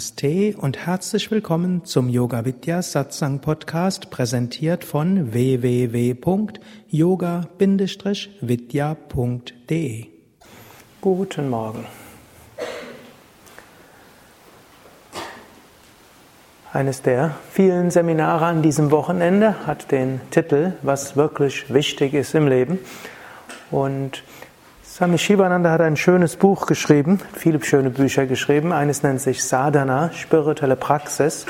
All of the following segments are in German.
Namaste und herzlich willkommen zum Yoga Vidya Satsang Podcast, präsentiert von www.yoga-vidya.de. Guten Morgen. Eines der vielen Seminare an diesem Wochenende hat den Titel Was wirklich wichtig ist im Leben. Und Swami Shivananda hat ein schönes Buch geschrieben, viele schöne Bücher geschrieben. Eines nennt sich Sadhana, spirituelle Praxis.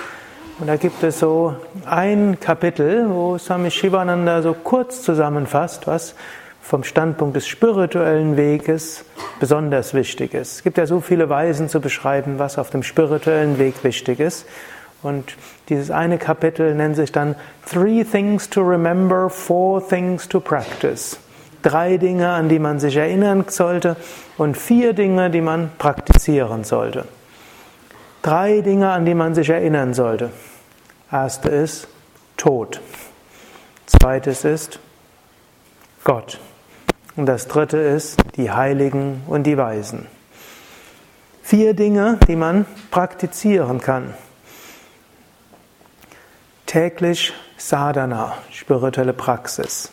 Und da gibt es so ein Kapitel, wo Swami Shivananda so kurz zusammenfasst, was vom Standpunkt des spirituellen Weges besonders wichtig ist. Es gibt ja so viele Weisen zu beschreiben, was auf dem spirituellen Weg wichtig ist. Und dieses eine Kapitel nennt sich dann Three Things to Remember, Four Things to Practice drei Dinge, an die man sich erinnern sollte und vier Dinge, die man praktizieren sollte. Drei Dinge, an die man sich erinnern sollte. Erste ist Tod. Zweites ist Gott. Und das dritte ist die Heiligen und die Weisen. Vier Dinge, die man praktizieren kann. Täglich Sadhana, spirituelle Praxis.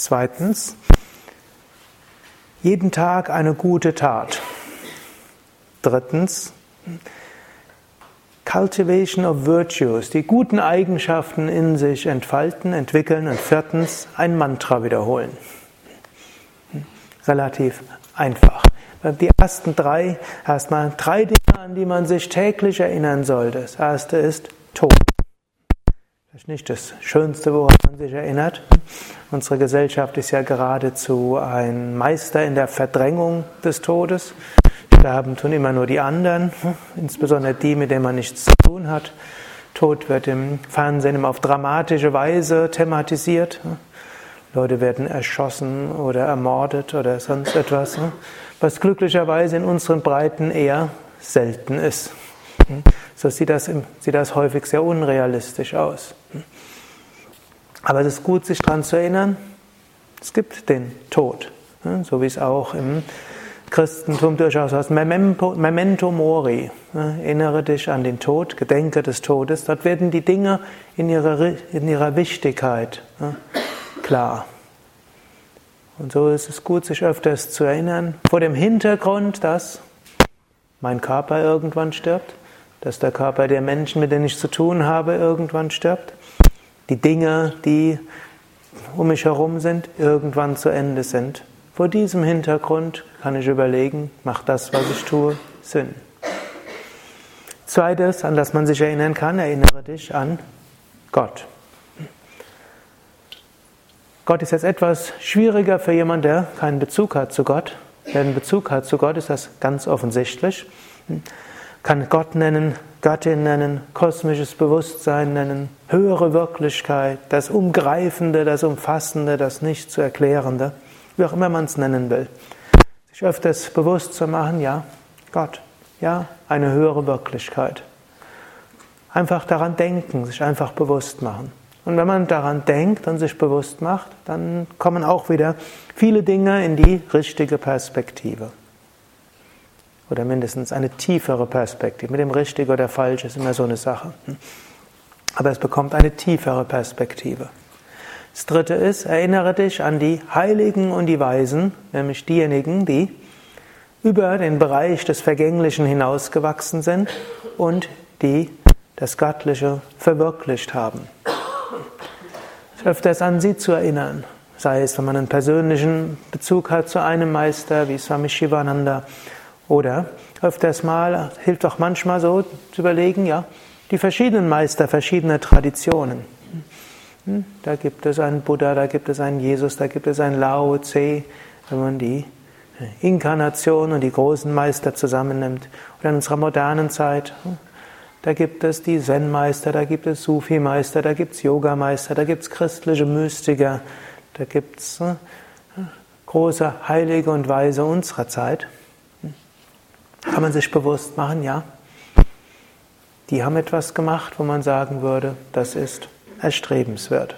Zweitens, jeden Tag eine gute Tat. Drittens, Cultivation of Virtues, die guten Eigenschaften in sich entfalten, entwickeln. Und viertens, ein Mantra wiederholen. Relativ einfach. Die ersten drei, erstmal drei Dinge, an die man sich täglich erinnern sollte. Das erste ist Tod. Das ist nicht das Schönste, woran man sich erinnert. Unsere Gesellschaft ist ja geradezu ein Meister in der Verdrängung des Todes. Sterben tun immer nur die anderen, insbesondere die, mit denen man nichts zu tun hat. Tod wird im Fernsehen immer auf dramatische Weise thematisiert. Leute werden erschossen oder ermordet oder sonst etwas, was glücklicherweise in unseren Breiten eher selten ist. So sieht das, sieht das häufig sehr unrealistisch aus. Aber es ist gut, sich daran zu erinnern, es gibt den Tod. So wie es auch im Christentum durchaus heißt, Memento, Mori. Erinnere dich an den Tod, gedenke des Todes. Dort werden die Dinge in ihrer, in ihrer Wichtigkeit klar. Und so ist es gut, sich öfters zu erinnern, vor dem Hintergrund, dass mein Körper irgendwann stirbt, dass der Körper der Menschen, mit denen ich zu tun habe, irgendwann stirbt, die Dinge, die um mich herum sind, irgendwann zu Ende sind. Vor diesem Hintergrund kann ich überlegen, macht das, was ich tue, Sinn. Zweites, an das man sich erinnern kann, erinnere dich an Gott. Gott ist jetzt etwas schwieriger für jemanden, der keinen Bezug hat zu Gott. Wer einen Bezug hat zu Gott, ist das ganz offensichtlich kann Gott nennen, Göttin nennen, kosmisches Bewusstsein nennen, höhere Wirklichkeit, das Umgreifende, das Umfassende, das nicht zu erklärende, wie auch immer man es nennen will. Sich öfters bewusst zu machen, ja, Gott, ja, eine höhere Wirklichkeit. Einfach daran denken, sich einfach bewusst machen. Und wenn man daran denkt und sich bewusst macht, dann kommen auch wieder viele Dinge in die richtige Perspektive oder mindestens eine tiefere Perspektive. Mit dem richtig oder falsch ist immer so eine Sache. Aber es bekommt eine tiefere Perspektive. Das dritte ist, erinnere dich an die Heiligen und die Weisen, nämlich diejenigen, die über den Bereich des Vergänglichen hinausgewachsen sind und die das Göttliche verwirklicht haben. Es öfters an sie zu erinnern, sei es, wenn man einen persönlichen Bezug hat zu einem Meister wie Swami Shivananda oder öfters mal hilft auch manchmal so zu überlegen, ja, die verschiedenen Meister, verschiedene Traditionen. Hm, da gibt es einen Buddha, da gibt es einen Jesus, da gibt es einen Lao Tse, wenn man die Inkarnation und die großen Meister zusammennimmt. Oder in unserer modernen Zeit, hm, da gibt es die Zen-Meister, da gibt es Sufi-Meister, da gibt es Yoga-Meister, da gibt es christliche Mystiker, da gibt es hm, große Heilige und Weise unserer Zeit kann man sich bewusst machen, ja, die haben etwas gemacht, wo man sagen würde, das ist erstrebenswert.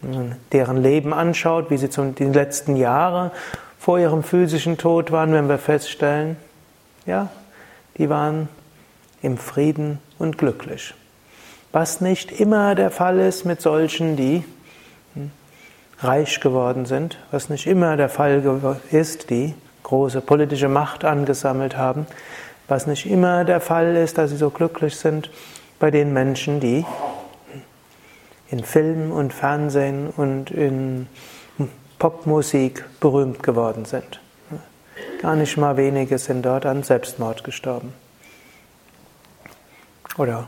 Wenn man deren Leben anschaut, wie sie zum, die letzten Jahre vor ihrem physischen Tod waren, wenn wir feststellen, ja, die waren im Frieden und glücklich. Was nicht immer der Fall ist mit solchen, die hm, reich geworden sind, was nicht immer der Fall ist, die große politische Macht angesammelt haben, was nicht immer der Fall ist, dass sie so glücklich sind bei den Menschen, die in Film und Fernsehen und in Popmusik berühmt geworden sind. Gar nicht mal wenige sind dort an Selbstmord gestorben. Oder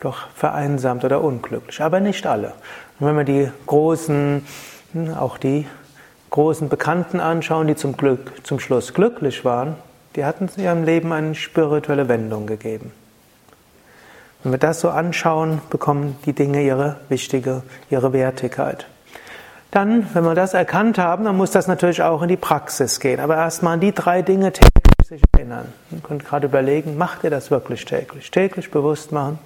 doch vereinsamt oder unglücklich, aber nicht alle. Und wenn wir die großen, auch die großen Bekannten anschauen, die zum Glück, zum Schluss glücklich waren, die hatten ihrem Leben eine spirituelle Wendung gegeben. Wenn wir das so anschauen, bekommen die Dinge ihre wichtige, ihre Wertigkeit. Dann, wenn wir das erkannt haben, dann muss das natürlich auch in die Praxis gehen. Aber erstmal an die drei Dinge täglich sich erinnern. Ihr könnt gerade überlegen, macht ihr das wirklich täglich? Täglich bewusst machen,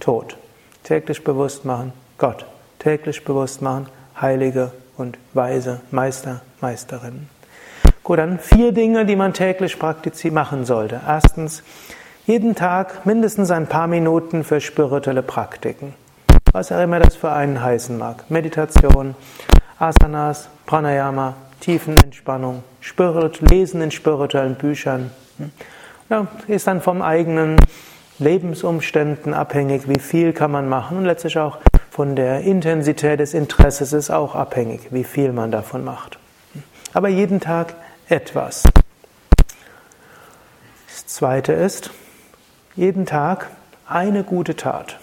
Tod. Täglich bewusst machen, Gott. Täglich bewusst machen, Heilige und Weise, Meister, Meisterinnen. Gut, dann vier Dinge, die man täglich praktizieren machen sollte. Erstens, jeden Tag mindestens ein paar Minuten für spirituelle Praktiken. Was auch immer das für einen heißen mag. Meditation, Asanas, Pranayama, Tiefenentspannung, Spirit, Lesen in spirituellen Büchern. Ja, ist dann vom eigenen Lebensumständen abhängig, wie viel kann man machen und letztlich auch von der Intensität des Interesses ist auch abhängig, wie viel man davon macht. Aber jeden Tag etwas. Das zweite ist, jeden Tag eine gute Tat.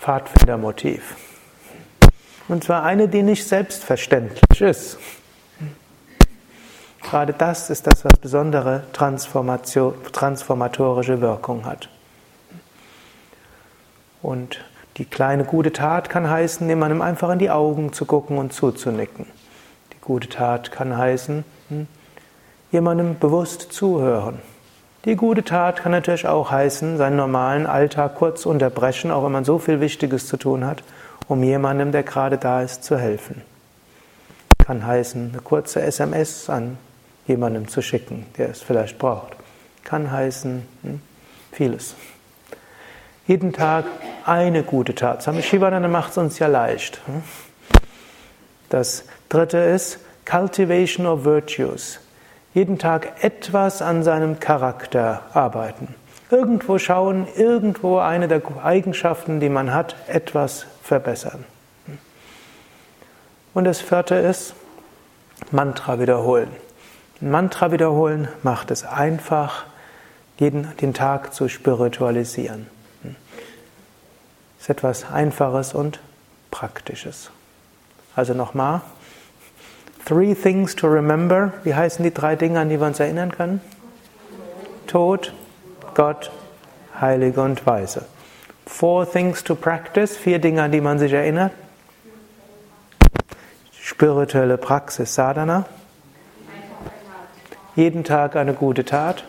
Pfadfindermotiv. Und zwar eine, die nicht selbstverständlich ist. Gerade das ist das, was besondere transformatorische Wirkung hat. Und die kleine gute Tat kann heißen, jemandem einfach in die Augen zu gucken und zuzunicken. Gute Tat kann heißen, hm, jemandem bewusst zuhören. Die gute Tat kann natürlich auch heißen, seinen normalen Alltag kurz unterbrechen, auch wenn man so viel Wichtiges zu tun hat, um jemandem, der gerade da ist, zu helfen. Kann heißen, eine kurze SMS an jemandem zu schicken, der es vielleicht braucht. Kann heißen, hm, vieles. Jeden Tag eine gute Tat. Swami Shivananda macht es uns ja leicht. Hm. Das dritte ist Cultivation of Virtues. Jeden Tag etwas an seinem Charakter arbeiten. Irgendwo schauen, irgendwo eine der Eigenschaften, die man hat, etwas verbessern. Und das vierte ist Mantra wiederholen. Mantra wiederholen macht es einfach, jeden, den Tag zu spiritualisieren. Das ist etwas Einfaches und Praktisches. Also nochmal. Three things to remember. Wie heißen die drei Dinge, an die wir uns erinnern können? Tod, Gott, Heilige und Weise. Four things to practice. Vier Dinge, an die man sich erinnert. Spirituelle Praxis, Sadhana. Jeden Tag eine gute Tat.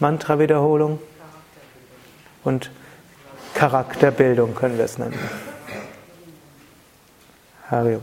Mantra-Wiederholung. Und Charakterbildung können wir es nennen. Hari Om